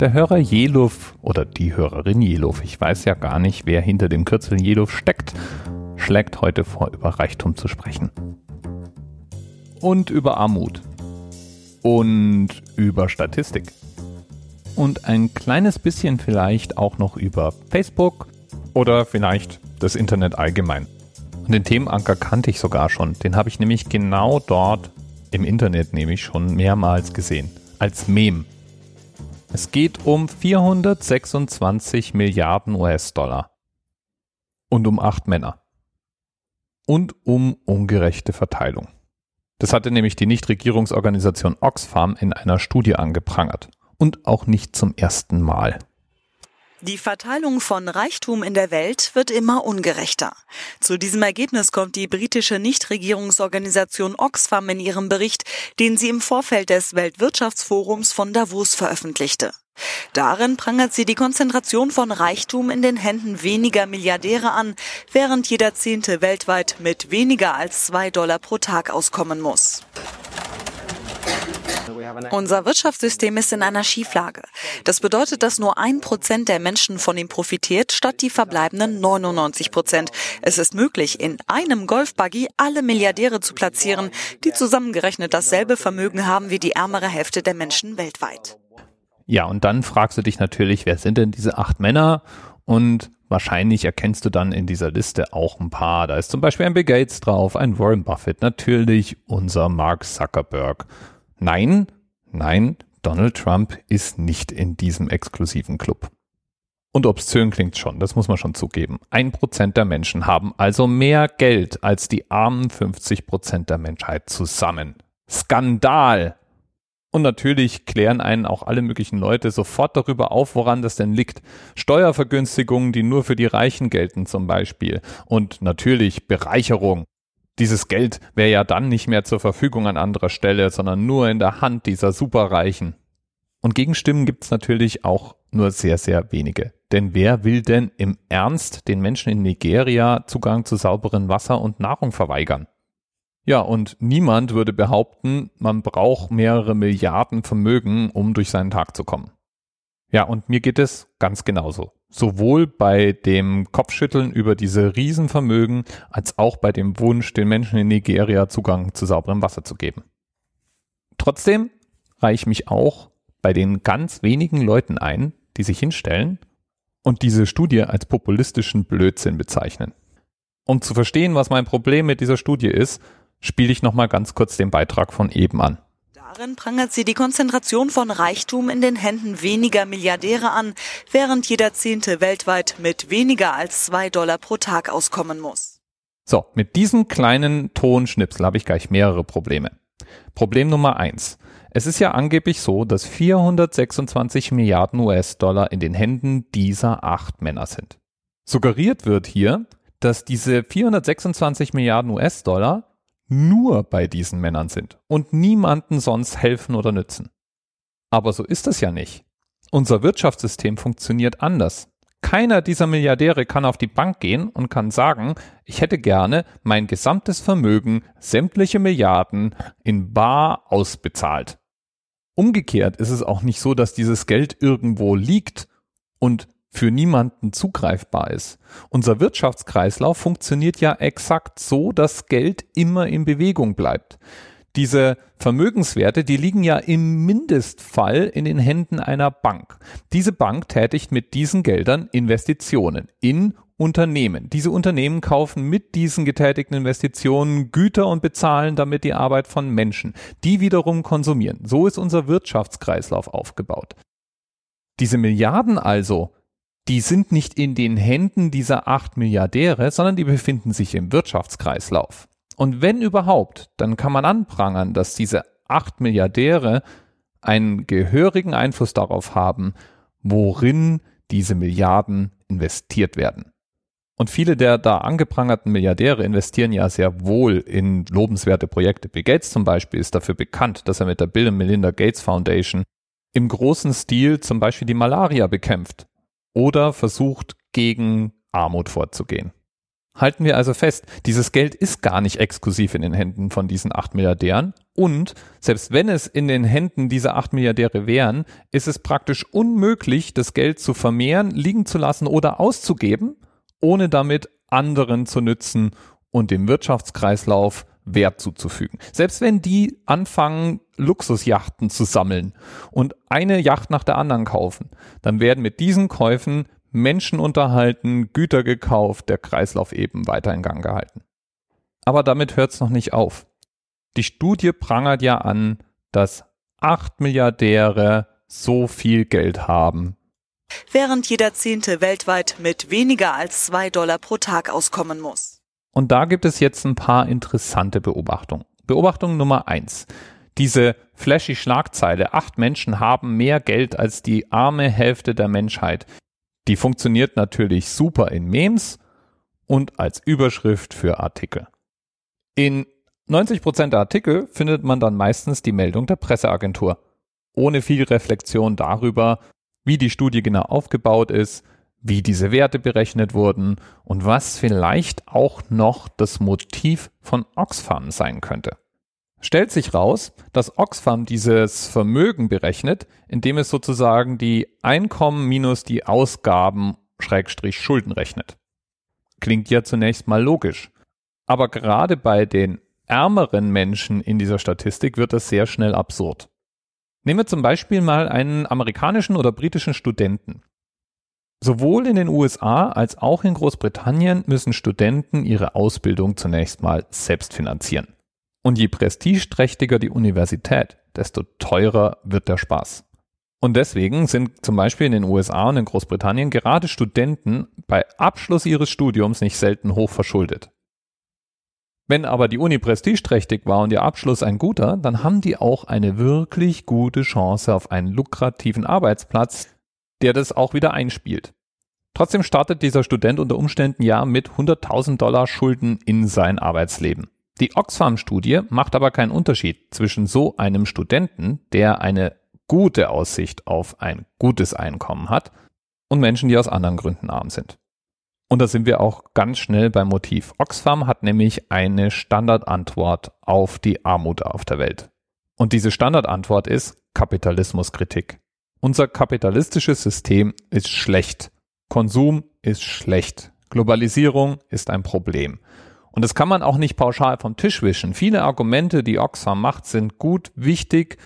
Der Hörer Jeluf oder die Hörerin Jeluf, ich weiß ja gar nicht, wer hinter dem Kürzel Jeluf steckt, schlägt heute vor, über Reichtum zu sprechen. Und über Armut. Und über Statistik. Und ein kleines bisschen vielleicht auch noch über Facebook oder vielleicht das Internet allgemein. Und den Themenanker kannte ich sogar schon. Den habe ich nämlich genau dort im Internet nämlich schon mehrmals gesehen. Als Meme. Es geht um 426 Milliarden US-Dollar. Und um acht Männer. Und um ungerechte Verteilung. Das hatte nämlich die Nichtregierungsorganisation Oxfam in einer Studie angeprangert. Und auch nicht zum ersten Mal. Die Verteilung von Reichtum in der Welt wird immer ungerechter. Zu diesem Ergebnis kommt die britische Nichtregierungsorganisation Oxfam in ihrem Bericht, den sie im Vorfeld des Weltwirtschaftsforums von Davos veröffentlichte. Darin prangert sie die Konzentration von Reichtum in den Händen weniger Milliardäre an, während jeder Zehnte weltweit mit weniger als zwei Dollar pro Tag auskommen muss. Unser Wirtschaftssystem ist in einer Schieflage. Das bedeutet, dass nur ein Prozent der Menschen von ihm profitiert, statt die verbleibenden 99 Prozent. Es ist möglich, in einem Golfbuggy alle Milliardäre zu platzieren, die zusammengerechnet dasselbe Vermögen haben wie die ärmere Hälfte der Menschen weltweit. Ja, und dann fragst du dich natürlich, wer sind denn diese acht Männer? Und wahrscheinlich erkennst du dann in dieser Liste auch ein paar. Da ist zum Beispiel ein Bill Gates drauf, ein Warren Buffett, natürlich unser Mark Zuckerberg. Nein, nein, Donald Trump ist nicht in diesem exklusiven Club. Und obszön klingt schon, das muss man schon zugeben. Ein Prozent der Menschen haben also mehr Geld als die armen 50 Prozent der Menschheit zusammen. Skandal! Und natürlich klären einen auch alle möglichen Leute sofort darüber auf, woran das denn liegt. Steuervergünstigungen, die nur für die Reichen gelten zum Beispiel. Und natürlich Bereicherung. Dieses Geld wäre ja dann nicht mehr zur Verfügung an anderer Stelle, sondern nur in der Hand dieser Superreichen. Und Gegenstimmen gibt es natürlich auch nur sehr, sehr wenige. Denn wer will denn im Ernst den Menschen in Nigeria Zugang zu sauberem Wasser und Nahrung verweigern? Ja, und niemand würde behaupten, man braucht mehrere Milliarden Vermögen, um durch seinen Tag zu kommen. Ja, und mir geht es ganz genauso. Sowohl bei dem Kopfschütteln über diese Riesenvermögen als auch bei dem Wunsch, den Menschen in Nigeria Zugang zu sauberem Wasser zu geben. Trotzdem reiche ich mich auch bei den ganz wenigen Leuten ein, die sich hinstellen und diese Studie als populistischen Blödsinn bezeichnen. Um zu verstehen, was mein Problem mit dieser Studie ist, spiele ich nochmal ganz kurz den Beitrag von eben an. Darin prangert sie die Konzentration von Reichtum in den Händen weniger Milliardäre an, während jeder Zehnte weltweit mit weniger als zwei Dollar pro Tag auskommen muss. So, mit diesem kleinen Tonschnipsel habe ich gleich mehrere Probleme. Problem Nummer eins. Es ist ja angeblich so, dass 426 Milliarden US-Dollar in den Händen dieser acht Männer sind. Suggeriert wird hier, dass diese 426 Milliarden US-Dollar nur bei diesen Männern sind und niemanden sonst helfen oder nützen. Aber so ist es ja nicht. Unser Wirtschaftssystem funktioniert anders. Keiner dieser Milliardäre kann auf die Bank gehen und kann sagen, ich hätte gerne mein gesamtes Vermögen, sämtliche Milliarden in bar ausbezahlt. Umgekehrt ist es auch nicht so, dass dieses Geld irgendwo liegt und für niemanden zugreifbar ist. Unser Wirtschaftskreislauf funktioniert ja exakt so, dass Geld immer in Bewegung bleibt. Diese Vermögenswerte, die liegen ja im Mindestfall in den Händen einer Bank. Diese Bank tätigt mit diesen Geldern Investitionen in Unternehmen. Diese Unternehmen kaufen mit diesen getätigten Investitionen Güter und bezahlen damit die Arbeit von Menschen, die wiederum konsumieren. So ist unser Wirtschaftskreislauf aufgebaut. Diese Milliarden also, die sind nicht in den Händen dieser acht Milliardäre, sondern die befinden sich im Wirtschaftskreislauf. Und wenn überhaupt, dann kann man anprangern, dass diese acht Milliardäre einen gehörigen Einfluss darauf haben, worin diese Milliarden investiert werden. Und viele der da angeprangerten Milliardäre investieren ja sehr wohl in lobenswerte Projekte. Bill Gates zum Beispiel ist dafür bekannt, dass er mit der Bill und Melinda Gates Foundation im großen Stil zum Beispiel die Malaria bekämpft oder versucht, gegen Armut vorzugehen. Halten wir also fest, dieses Geld ist gar nicht exklusiv in den Händen von diesen acht Milliardären. Und selbst wenn es in den Händen dieser acht Milliardäre wären, ist es praktisch unmöglich, das Geld zu vermehren, liegen zu lassen oder auszugeben, ohne damit anderen zu nützen und dem Wirtschaftskreislauf Wert zuzufügen. Selbst wenn die anfangen, Luxusjachten zu sammeln und eine Yacht nach der anderen kaufen, dann werden mit diesen Käufen Menschen unterhalten, Güter gekauft, der Kreislauf eben weiter in Gang gehalten. Aber damit hört es noch nicht auf. Die Studie prangert ja an, dass acht Milliardäre so viel Geld haben. Während jeder Zehnte weltweit mit weniger als zwei Dollar pro Tag auskommen muss. Und da gibt es jetzt ein paar interessante Beobachtungen. Beobachtung Nummer eins. Diese flashy Schlagzeile, acht Menschen haben mehr Geld als die arme Hälfte der Menschheit, die funktioniert natürlich super in Memes und als Überschrift für Artikel. In 90 Prozent der Artikel findet man dann meistens die Meldung der Presseagentur, ohne viel Reflexion darüber, wie die Studie genau aufgebaut ist, wie diese Werte berechnet wurden und was vielleicht auch noch das Motiv von Oxfam sein könnte stellt sich raus, dass Oxfam dieses Vermögen berechnet, indem es sozusagen die Einkommen minus die Ausgaben Schrägstrich Schulden rechnet. Klingt ja zunächst mal logisch. Aber gerade bei den ärmeren Menschen in dieser Statistik wird das sehr schnell absurd. Nehmen wir zum Beispiel mal einen amerikanischen oder britischen Studenten. Sowohl in den USA als auch in Großbritannien müssen Studenten ihre Ausbildung zunächst mal selbst finanzieren. Und je prestigeträchtiger die Universität, desto teurer wird der Spaß. Und deswegen sind zum Beispiel in den USA und in Großbritannien gerade Studenten bei Abschluss ihres Studiums nicht selten hoch verschuldet. Wenn aber die Uni prestigeträchtig war und ihr Abschluss ein guter, dann haben die auch eine wirklich gute Chance auf einen lukrativen Arbeitsplatz, der das auch wieder einspielt. Trotzdem startet dieser Student unter Umständen ja mit 100.000 Dollar Schulden in sein Arbeitsleben. Die Oxfam-Studie macht aber keinen Unterschied zwischen so einem Studenten, der eine gute Aussicht auf ein gutes Einkommen hat, und Menschen, die aus anderen Gründen arm sind. Und da sind wir auch ganz schnell beim Motiv. Oxfam hat nämlich eine Standardantwort auf die Armut auf der Welt. Und diese Standardantwort ist Kapitalismuskritik. Unser kapitalistisches System ist schlecht. Konsum ist schlecht. Globalisierung ist ein Problem. Und das kann man auch nicht pauschal vom Tisch wischen. Viele Argumente, die Oxfam macht, sind gut, wichtig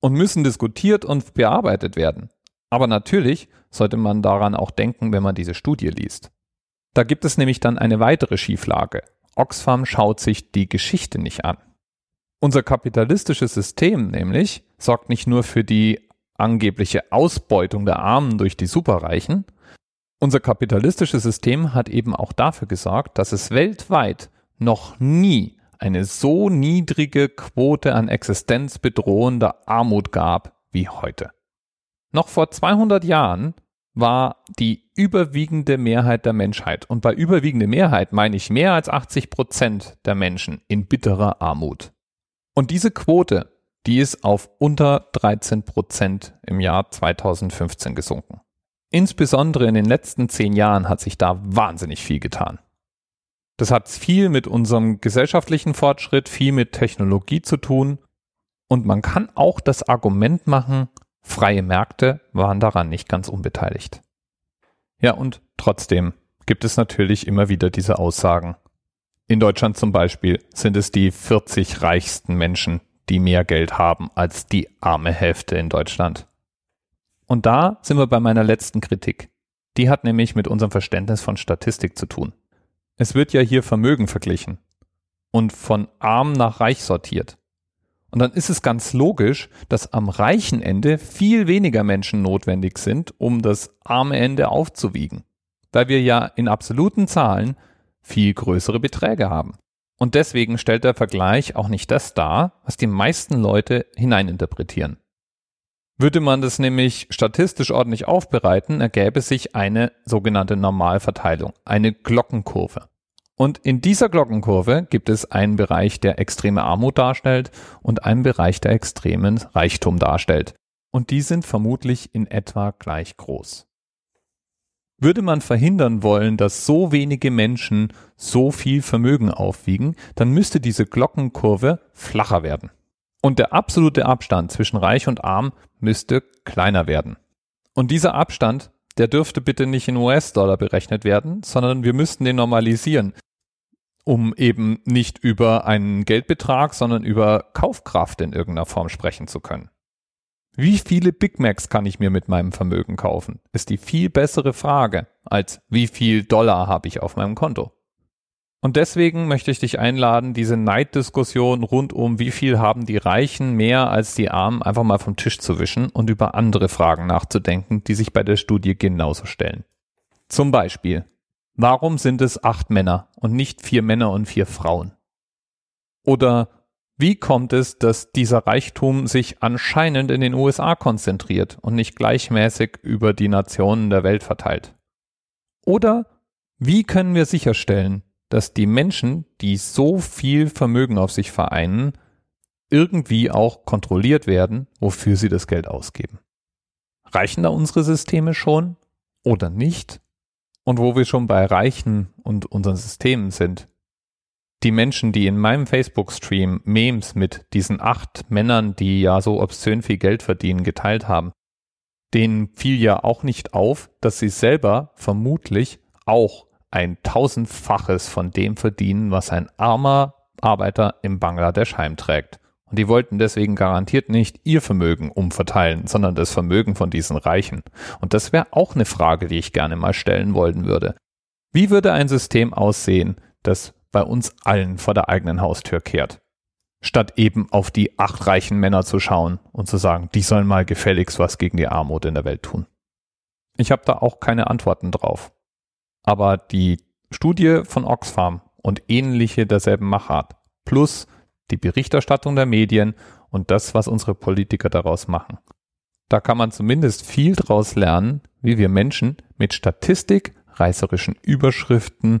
und müssen diskutiert und bearbeitet werden. Aber natürlich sollte man daran auch denken, wenn man diese Studie liest. Da gibt es nämlich dann eine weitere Schieflage. Oxfam schaut sich die Geschichte nicht an. Unser kapitalistisches System nämlich sorgt nicht nur für die angebliche Ausbeutung der Armen durch die Superreichen, unser kapitalistisches System hat eben auch dafür gesorgt, dass es weltweit noch nie eine so niedrige Quote an existenzbedrohender Armut gab wie heute. Noch vor 200 Jahren war die überwiegende Mehrheit der Menschheit, und bei überwiegende Mehrheit meine ich mehr als 80 Prozent der Menschen in bitterer Armut. Und diese Quote, die ist auf unter 13 Prozent im Jahr 2015 gesunken. Insbesondere in den letzten zehn Jahren hat sich da wahnsinnig viel getan. Das hat viel mit unserem gesellschaftlichen Fortschritt, viel mit Technologie zu tun. Und man kann auch das Argument machen, freie Märkte waren daran nicht ganz unbeteiligt. Ja, und trotzdem gibt es natürlich immer wieder diese Aussagen. In Deutschland zum Beispiel sind es die 40 reichsten Menschen, die mehr Geld haben als die arme Hälfte in Deutschland. Und da sind wir bei meiner letzten Kritik. Die hat nämlich mit unserem Verständnis von Statistik zu tun. Es wird ja hier Vermögen verglichen und von arm nach reich sortiert. Und dann ist es ganz logisch, dass am reichen Ende viel weniger Menschen notwendig sind, um das arme Ende aufzuwiegen, weil wir ja in absoluten Zahlen viel größere Beträge haben. Und deswegen stellt der Vergleich auch nicht das dar, was die meisten Leute hineininterpretieren. Würde man das nämlich statistisch ordentlich aufbereiten, ergäbe sich eine sogenannte Normalverteilung, eine Glockenkurve. Und in dieser Glockenkurve gibt es einen Bereich, der extreme Armut darstellt und einen Bereich, der extremen Reichtum darstellt. Und die sind vermutlich in etwa gleich groß. Würde man verhindern wollen, dass so wenige Menschen so viel Vermögen aufwiegen, dann müsste diese Glockenkurve flacher werden. Und der absolute Abstand zwischen Reich und Arm müsste kleiner werden. Und dieser Abstand, der dürfte bitte nicht in US-Dollar berechnet werden, sondern wir müssten den normalisieren, um eben nicht über einen Geldbetrag, sondern über Kaufkraft in irgendeiner Form sprechen zu können. Wie viele Big Macs kann ich mir mit meinem Vermögen kaufen? Ist die viel bessere Frage als wie viel Dollar habe ich auf meinem Konto? Und deswegen möchte ich dich einladen, diese Neiddiskussion rund um wie viel haben die Reichen mehr als die Armen einfach mal vom Tisch zu wischen und über andere Fragen nachzudenken, die sich bei der Studie genauso stellen. Zum Beispiel, warum sind es acht Männer und nicht vier Männer und vier Frauen? Oder wie kommt es, dass dieser Reichtum sich anscheinend in den USA konzentriert und nicht gleichmäßig über die Nationen der Welt verteilt? Oder wie können wir sicherstellen, dass die Menschen, die so viel Vermögen auf sich vereinen, irgendwie auch kontrolliert werden, wofür sie das Geld ausgeben? Reichen da unsere Systeme schon oder nicht? Und wo wir schon bei Reichen und unseren Systemen sind, die Menschen, die in meinem Facebook-Stream Memes mit diesen acht Männern, die ja so obszön viel Geld verdienen, geteilt haben, denen fiel ja auch nicht auf, dass sie selber vermutlich auch ein tausendfaches von dem verdienen, was ein armer Arbeiter im Bangladesch heimträgt. Und die wollten deswegen garantiert nicht ihr Vermögen umverteilen, sondern das Vermögen von diesen Reichen. Und das wäre auch eine Frage, die ich gerne mal stellen wollen würde. Wie würde ein System aussehen, das bei uns allen vor der eigenen Haustür kehrt. Statt eben auf die acht reichen Männer zu schauen und zu sagen, die sollen mal gefälligst was gegen die Armut in der Welt tun. Ich habe da auch keine Antworten drauf. Aber die Studie von Oxfam und ähnliche derselben Machart plus die Berichterstattung der Medien und das, was unsere Politiker daraus machen. Da kann man zumindest viel daraus lernen, wie wir Menschen mit Statistik, reißerischen Überschriften